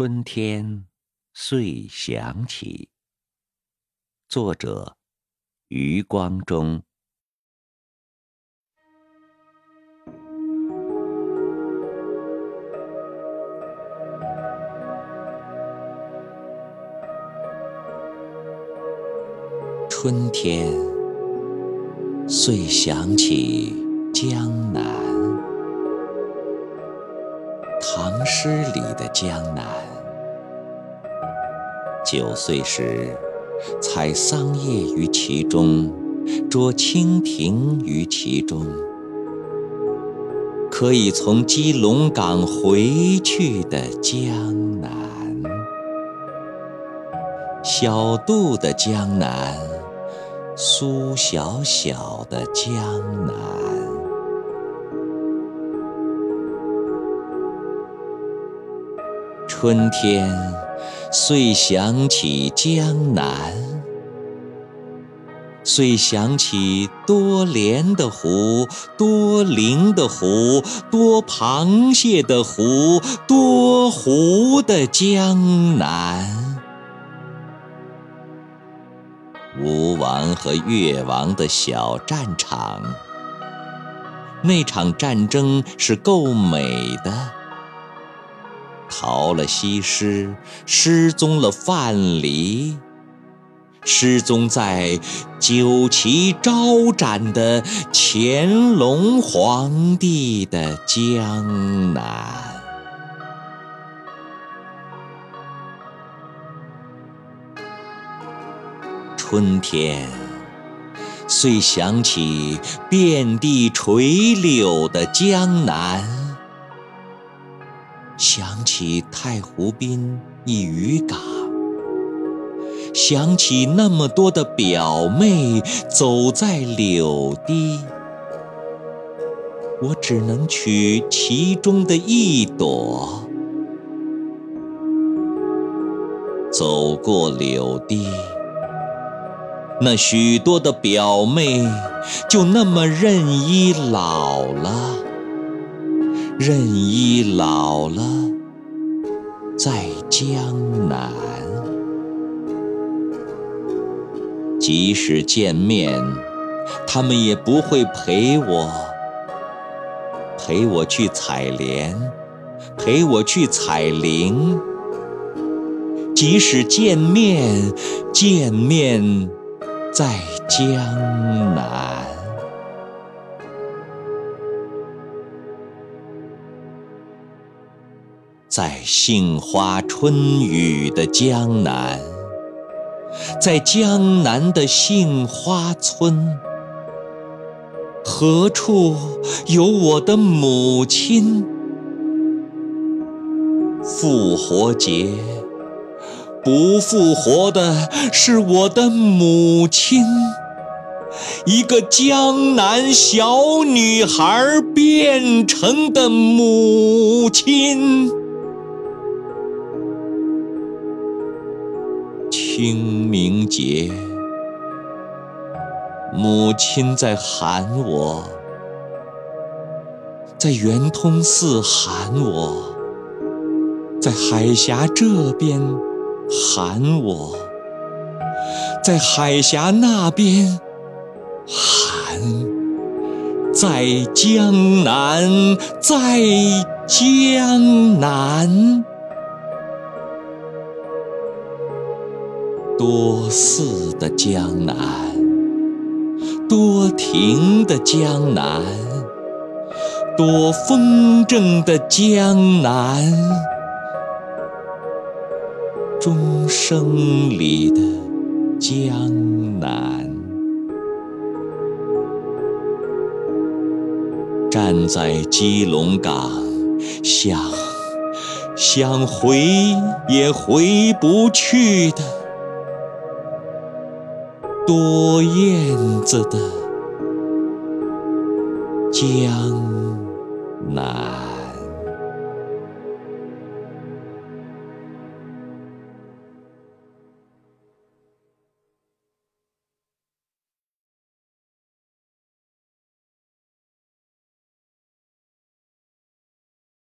春天遂响起。作者：余光中。春天遂响起江南，唐诗里的江南。九岁时，采桑叶于其中，捉蜻蜓于其中。可以从基隆港回去的江南，小杜的江南。苏小小的江南，春天遂想起江南，遂想起多莲的湖，多灵的湖，多螃蟹的湖，多湖的江南。吴王和越王的小战场，那场战争是够美的。逃了西施，失踪了范蠡，失踪在酒旗招展的乾隆皇帝的江南。春天，遂想起遍地垂柳的江南，想起太湖滨一渔港，想起那么多的表妹走在柳堤，我只能取其中的一朵，走过柳堤。那许多的表妹，就那么任依老了，任依老了，在江南。即使见面，他们也不会陪我，陪我去采莲，陪我去采菱。即使见面，见面。在江南，在杏花春雨的江南，在江南的杏花村，何处有我的母亲？复活节。不复活的是我的母亲，一个江南小女孩变成的母亲。清明节，母亲在喊我，在圆通寺喊我，在海峡这边。喊我，在海峡那边喊，在江南，在江南，多寺的江南，多亭的江南，多风筝的江南。钟声里的江南，站在基隆港，想想回也回不去的多燕子的江南。